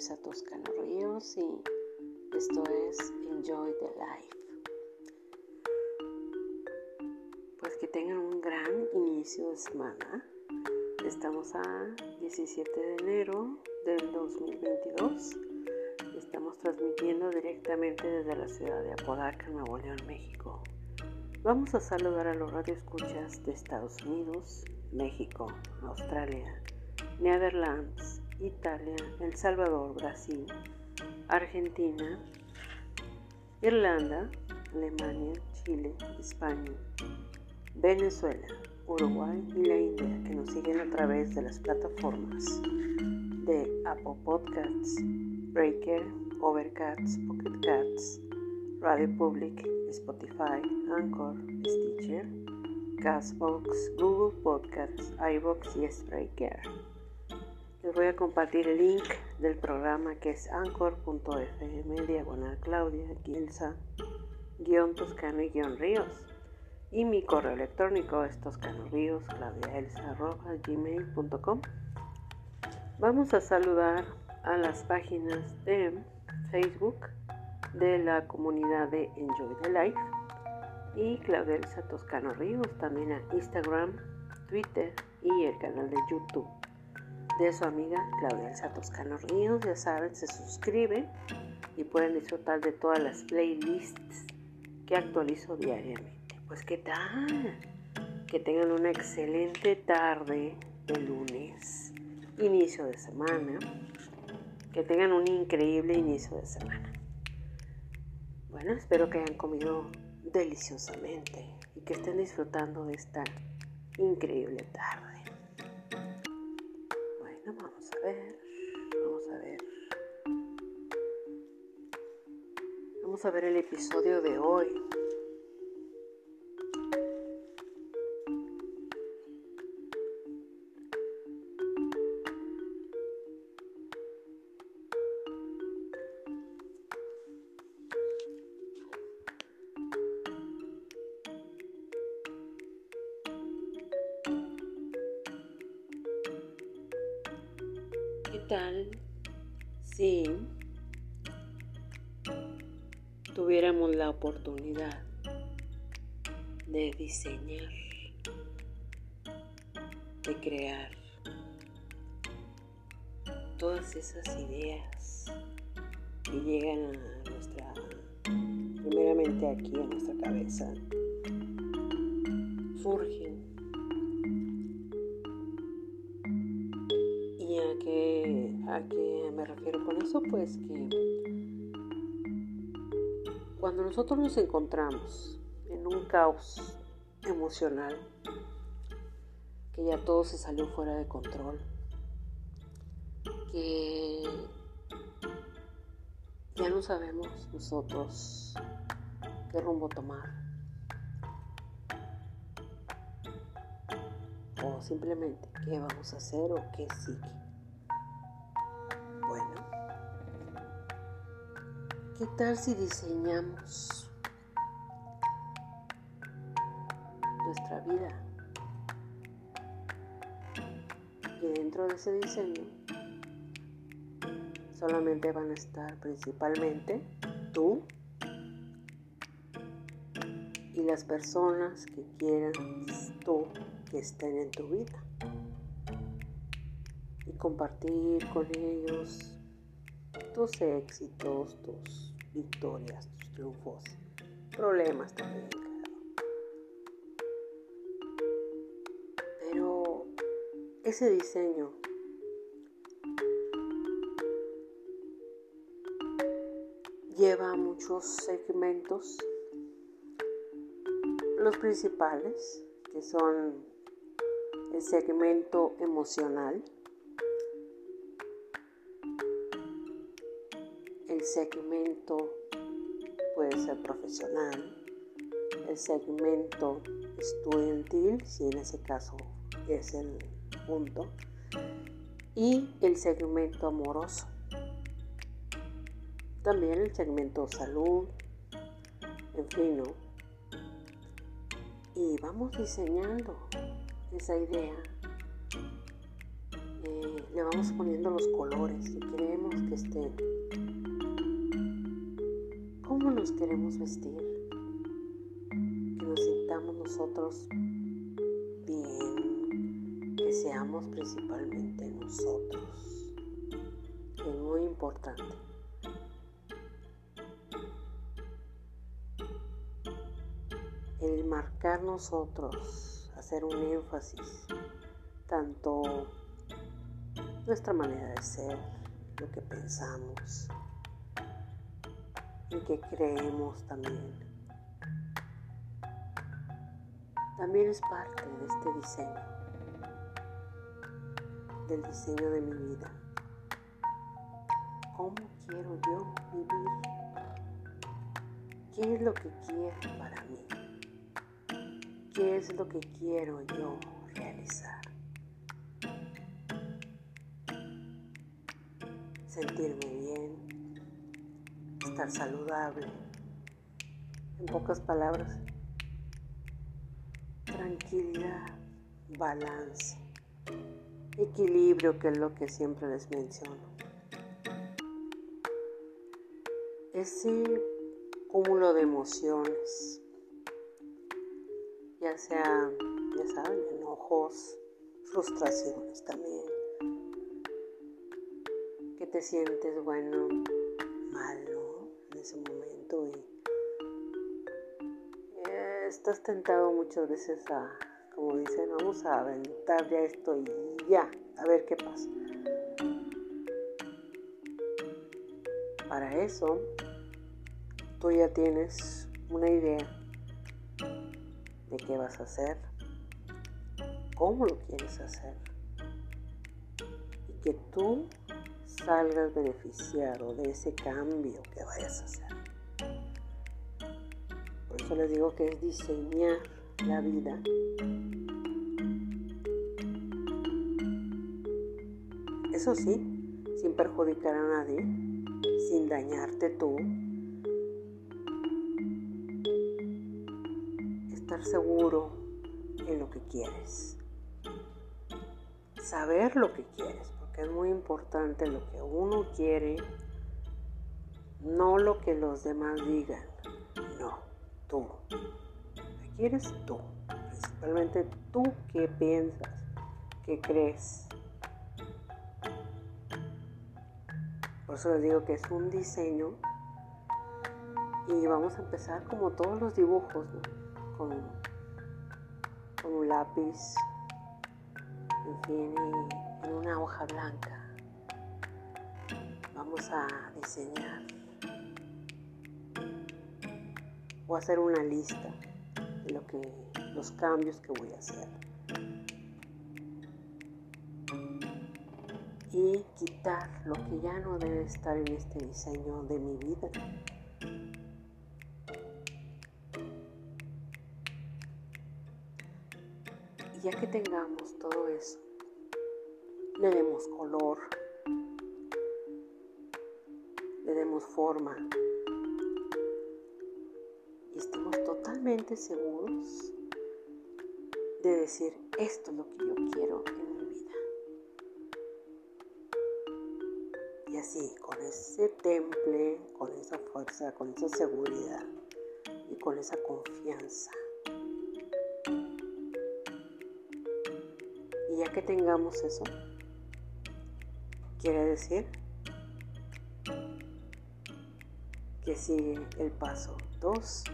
Elsa Toscano Ríos y esto es Enjoy the Life. Pues que tengan un gran inicio de semana. Estamos a 17 de enero del 2022. Estamos transmitiendo directamente desde la ciudad de Apodaca, Nuevo León, México. Vamos a saludar a los radioescuchas de Estados Unidos, México, Australia, Netherlands, Italia, El Salvador, Brasil, Argentina, Irlanda, Alemania, Chile, España, Venezuela, Uruguay y la India que nos siguen a través de las plataformas de Apple Podcasts, Breaker, Overcast, Pocket Cats, Radio Public, Spotify, Anchor, Stitcher, Castbox, Google Podcasts, iBox y Spreaker. Les voy a compartir el link del programa que es anchor.fm diagonal Claudia Gilsa guion Toscano y guion Ríos. Y mi correo electrónico es toscanoríos gmail.com Vamos a saludar a las páginas de Facebook de la comunidad de Enjoy the Life y Claudia Elsa Toscano Ríos, también a Instagram, Twitter y el canal de YouTube de su amiga Claudia Elsa Toscano Ríos. Ya saben, se suscriben y pueden disfrutar de todas las playlists que actualizo diariamente. Pues qué tal, que tengan una excelente tarde de lunes, inicio de semana, que tengan un increíble inicio de semana. Bueno, espero que hayan comido deliciosamente y que estén disfrutando de esta increíble tarde. Vamos a ver, vamos a ver. Vamos a ver el episodio de hoy. Diseñar, de crear todas esas ideas que llegan a nuestra, primeramente aquí a nuestra cabeza, surgen ¿A qué me refiero con eso? Pues que cuando nosotros nos encontramos en un caos emocional, que ya todo se salió fuera de control, que ya no sabemos nosotros qué rumbo tomar. O simplemente qué vamos a hacer o qué sigue. ¿Qué tal si diseñamos nuestra vida? Y dentro de ese diseño solamente van a estar principalmente tú y las personas que quieran tú que estén en tu vida. Y compartir con ellos tus éxitos, tus victorias, tus triunfos, problemas también, ese diseño. Lleva muchos segmentos, los principales, que son el segmento emocional, el segmento puede ser profesional, el segmento estudiantil, si en ese caso es el punto, y el segmento amoroso. También el segmento salud, en fin, ¿no? Y vamos diseñando esa idea le vamos poniendo los colores que queremos que estén. ¿Cómo nos queremos vestir? Que nos sintamos nosotros principalmente nosotros. Es muy importante. El marcar nosotros, hacer un énfasis, tanto nuestra manera de ser, lo que pensamos y que creemos también. También es parte de este diseño, del diseño de mi vida. ¿Cómo quiero yo vivir? ¿Qué es lo que quiero para mí? ¿Qué es lo que quiero yo realizar? sentirme bien, estar saludable. En pocas palabras, tranquilidad, balance, equilibrio, que es lo que siempre les menciono. Ese cúmulo de emociones, ya sea, ya saben, enojos, frustraciones también te sientes, bueno, mal, ¿no? En ese momento y eh, estás tentado muchas veces a, como dicen, vamos a aventar ya esto y ya, a ver qué pasa. Para eso, tú ya tienes una idea de qué vas a hacer, cómo lo quieres hacer y que tú salgas beneficiado de ese cambio que vayas a hacer. Por eso les digo que es diseñar la vida. Eso sí, sin perjudicar a nadie, sin dañarte tú. Estar seguro en lo que quieres. Saber lo que quieres es muy importante lo que uno quiere, no lo que los demás digan, no, tú. ¿Qué quieres tú? Principalmente tú qué piensas, qué crees. Por eso les digo que es un diseño y vamos a empezar como todos los dibujos, con, un lápiz, en fin, y en una hoja blanca. Vamos a diseñar. O hacer una lista de lo que los cambios que voy a hacer y quitar lo que ya no debe estar en este diseño de mi vida. Y ya que tengamos todo eso le demos color, le demos forma y estemos totalmente seguros de decir esto es lo que yo quiero en mi así, con ese temple, con esa fuerza, con esa seguridad y con esa confianza. Y ya que tengamos eso, Quiere decir que sigue el paso 2.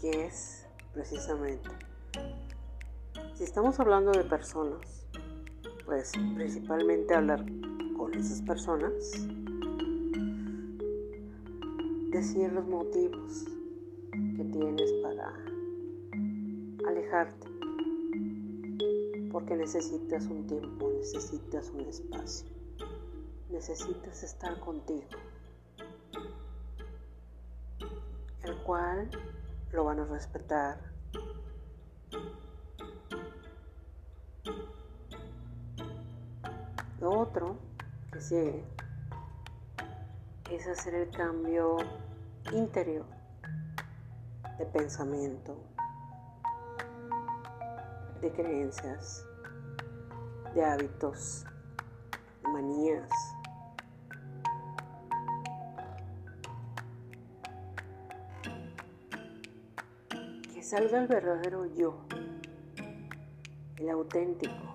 que es precisamente, si estamos hablando de personas, pues principalmente hablar con esas personas, decir los motivos que tienes para alejarte porque necesitas un tiempo, necesitas un espacio, necesitas estar contigo, el cual lo van a respetar. Es hacer el cambio interior de pensamiento, de creencias, de hábitos, de manías. Que salga el verdadero yo, el auténtico,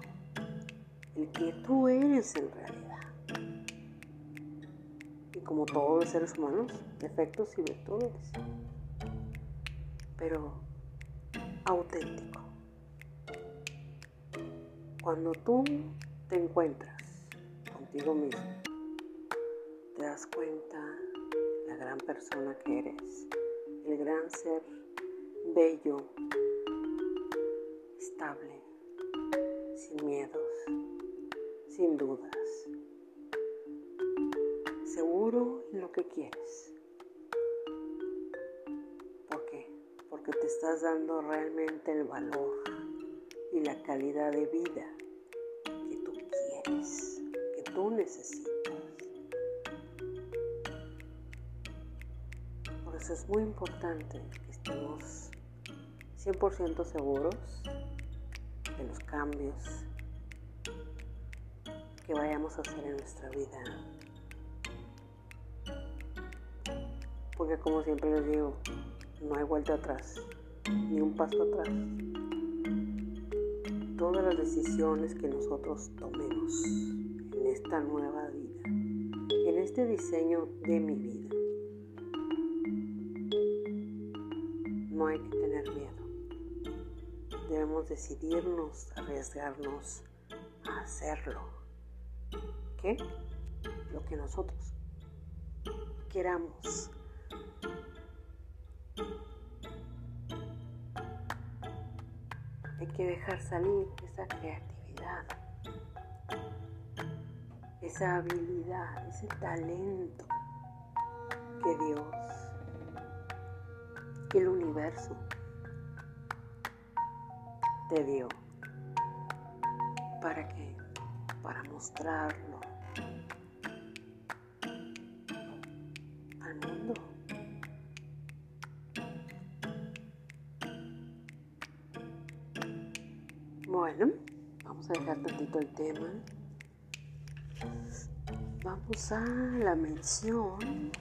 el que tú eres en realidad. Como todos los seres humanos, defectos y virtudes. Pero auténtico. Cuando tú te encuentras contigo mismo, te das cuenta la gran persona que eres, el gran ser bello, estable, sin miedos, sin dudas, seguro en lo que quieres. ¿Por qué? Porque te estás dando realmente el valor y la calidad de vida que tú quieres, que tú necesitas. Por eso es muy importante que estemos 100% seguros de los cambios que vayamos a hacer en nuestra vida. Porque como siempre les digo, no hay vuelta atrás, ni un paso atrás todas las decisiones que nosotros tomemos en esta nueva vida, en este diseño de mi vida. No hay que tener miedo. Debemos decidirnos, arriesgarnos a hacerlo. ¿Qué? Lo que nosotros queramos. Que dejar salir esa creatividad, esa habilidad, ese talento que Dios, que el universo te dio. ¿Para qué? Para mostrarlo el tema. Vamos a la mención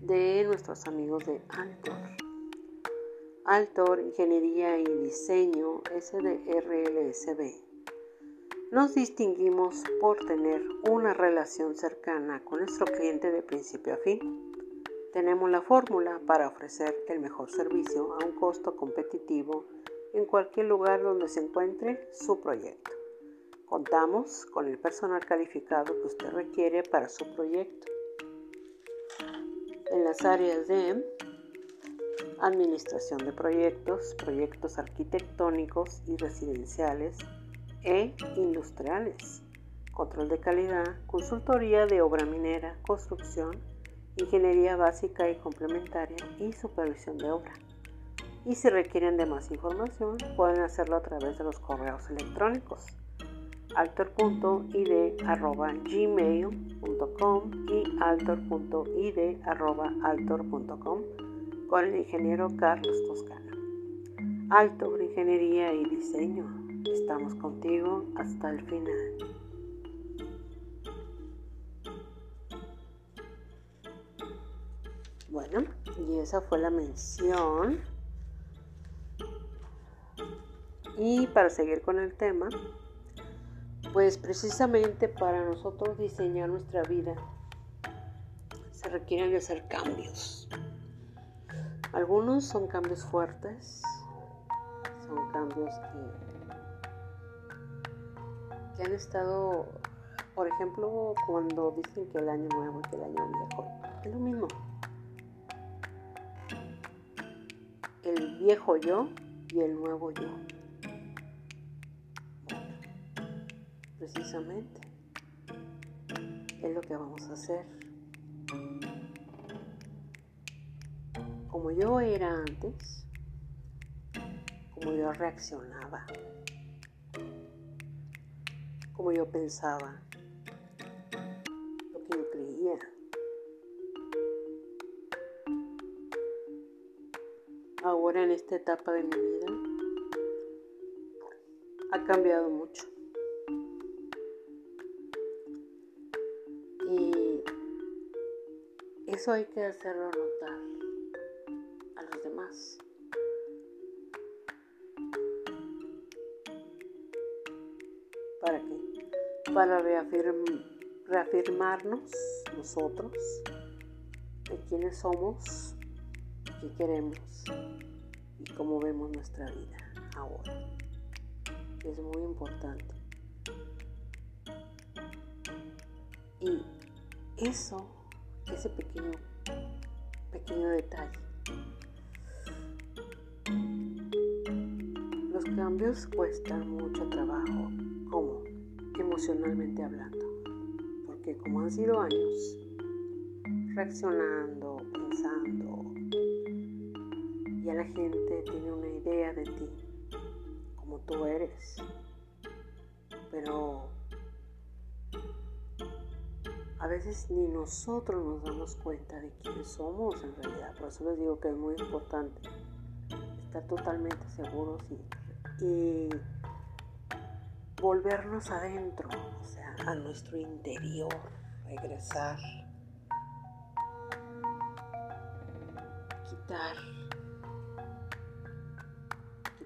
de nuestros amigos de Altor. Altor, Ingeniería y Diseño SDRLSB. Nos distinguimos por tener una relación cercana con nuestro cliente de principio a fin tenemos la fórmula para ofrecer el mejor servicio a un costo competitivo en cualquier lugar donde se encuentre su proyecto. Contamos con el personal calificado que usted requiere para su proyecto. En las áreas de administración de proyectos, proyectos arquitectónicos y residenciales e industriales, control de calidad, consultoría de obra minera, construcción, ingeniería básica y complementaria y supervisión de obra. Y si requieren de más información, pueden hacerlo a través de los correos electrónicos altor.id.gmail.com y altor.id.altor.com con el ingeniero Carlos Toscana. Altor, Ingeniería y Diseño. Estamos contigo hasta el final. Bueno, y esa fue la mención. Y para seguir con el tema, pues precisamente para nosotros diseñar nuestra vida se requieren de hacer cambios. Algunos son cambios fuertes, son cambios que, que han estado, por ejemplo, cuando dicen que el año nuevo y que el año viejo, es lo mismo. Viejo yo y el nuevo yo. precisamente es lo que vamos a hacer. Como yo era antes, como yo reaccionaba, como yo pensaba, en esta etapa de mi vida ha cambiado mucho. Y eso hay que hacerlo notar a los demás. ¿Para qué? Para reafirmarnos nosotros de quiénes somos, qué queremos y cómo vemos nuestra vida ahora. Es muy importante. Y eso, ese pequeño, pequeño detalle, los cambios cuestan mucho trabajo, como emocionalmente hablando, porque como han sido años reaccionando, pensando, la gente tiene una idea de ti, como tú eres, pero a veces ni nosotros nos damos cuenta de quiénes somos en realidad. Por eso les digo que es muy importante estar totalmente seguros y, y volvernos adentro, o sea, a nuestro interior, regresar, quitar,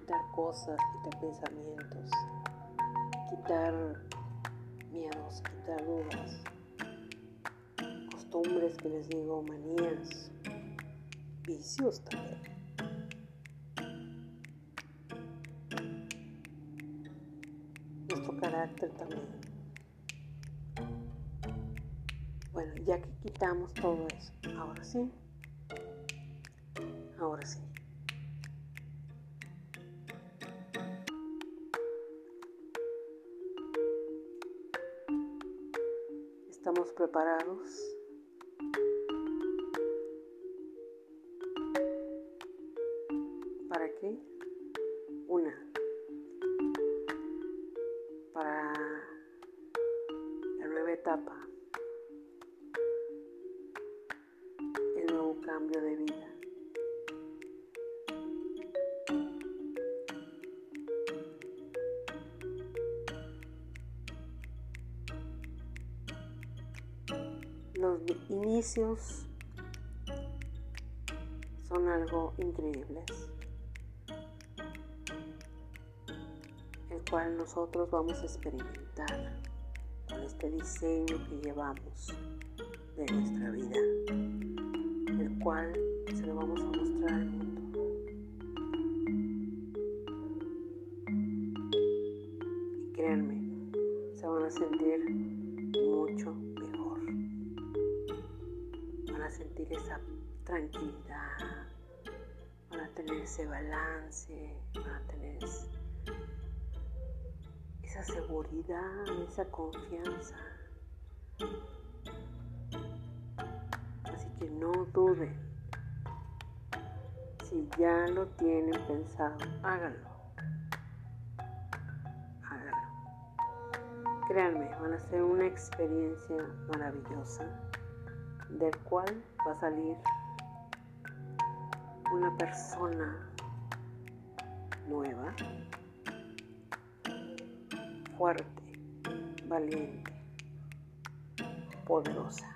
quitar cosas, quitar pensamientos, quitar miedos, quitar dudas, costumbres que les digo, manías, vicios también. carácter también. Bueno, ya que quitamos todo eso, ahora sí, preparados. ¿Para qué? Una, para la nueva etapa, son algo increíbles. cual nosotros vamos a experimentar con este diseño que llevamos de nuestra vida, el cual se lo vamos a mostrar al mundo. Y créanme, se van a sentir sentir esa tranquilidad, van a tener ese balance, van a tener esa seguridad, esa confianza. Así que no duden. Si ya lo tienen pensado, háganlo. Háganlo. Créanme, van a ser una experiencia maravillosa del cual va a salir una persona nueva fuerte, valiente, poderosa,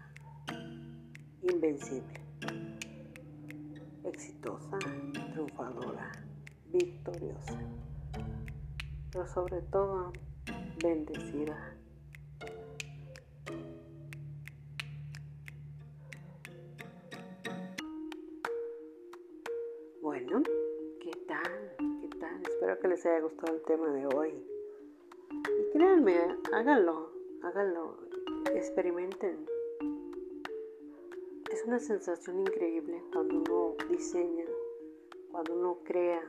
invencible, exitosa, triunfadora, victoriosa, pero sobre todo bendecida. Les haya gustado el tema de hoy. Y créanme, háganlo, háganlo, experimenten. Es una sensación increíble cuando uno diseña, cuando uno crea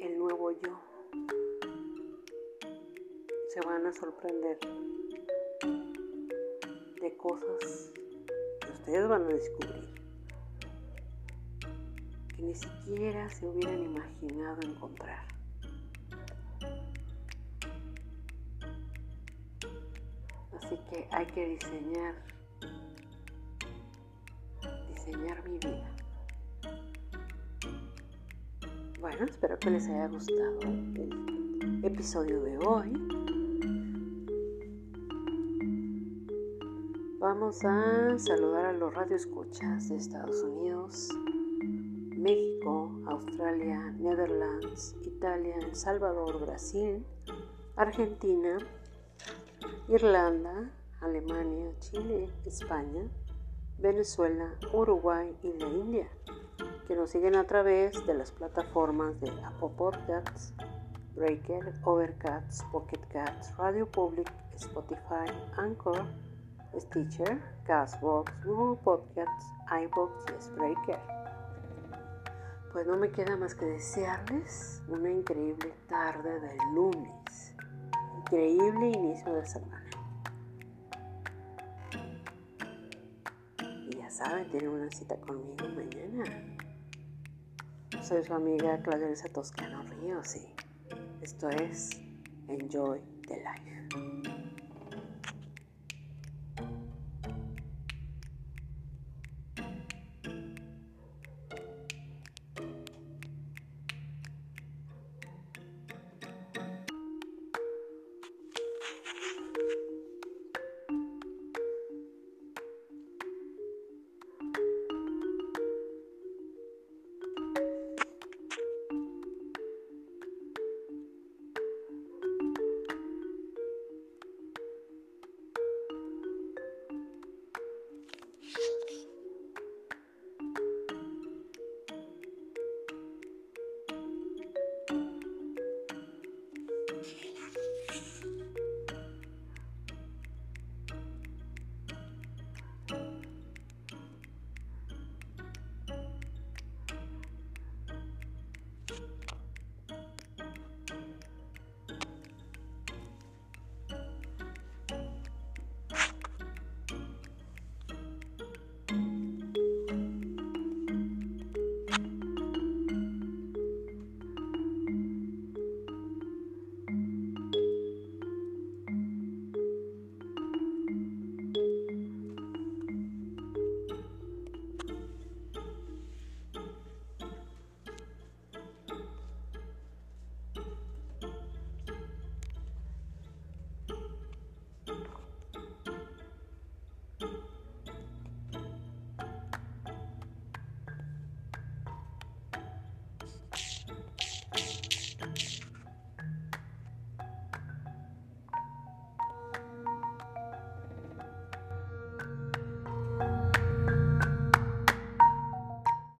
el nuevo yo. Se van a sorprender de cosas que ustedes van a descubrir ni siquiera se hubieran imaginado encontrar. Así que hay que diseñar, rediseñar mi vida. Bueno, espero que les haya gustado el episodio de hoy. Vamos a saludar a los radioescuchas de Estados Unidos, México, Australia, Netherlands, Italia, El Salvador, Brasil, Argentina, Irlanda, Alemania, Chile, España, Venezuela, Uruguay y la India, que nos siguen a través de las plataformas de Apple Podcasts, Breaker, Overcast, Pocket Cats, Radio Public, Spotify, Anchor, Stitcher, Castbox, Google Podcasts, iBox y Spreaker. Pues no me queda más que desearles una increíble tarde del lunes, increíble inicio de semana. saben, tienen una cita conmigo mañana. Soy su amiga Claudia Toscano Ríos y esto es Enjoy the Life.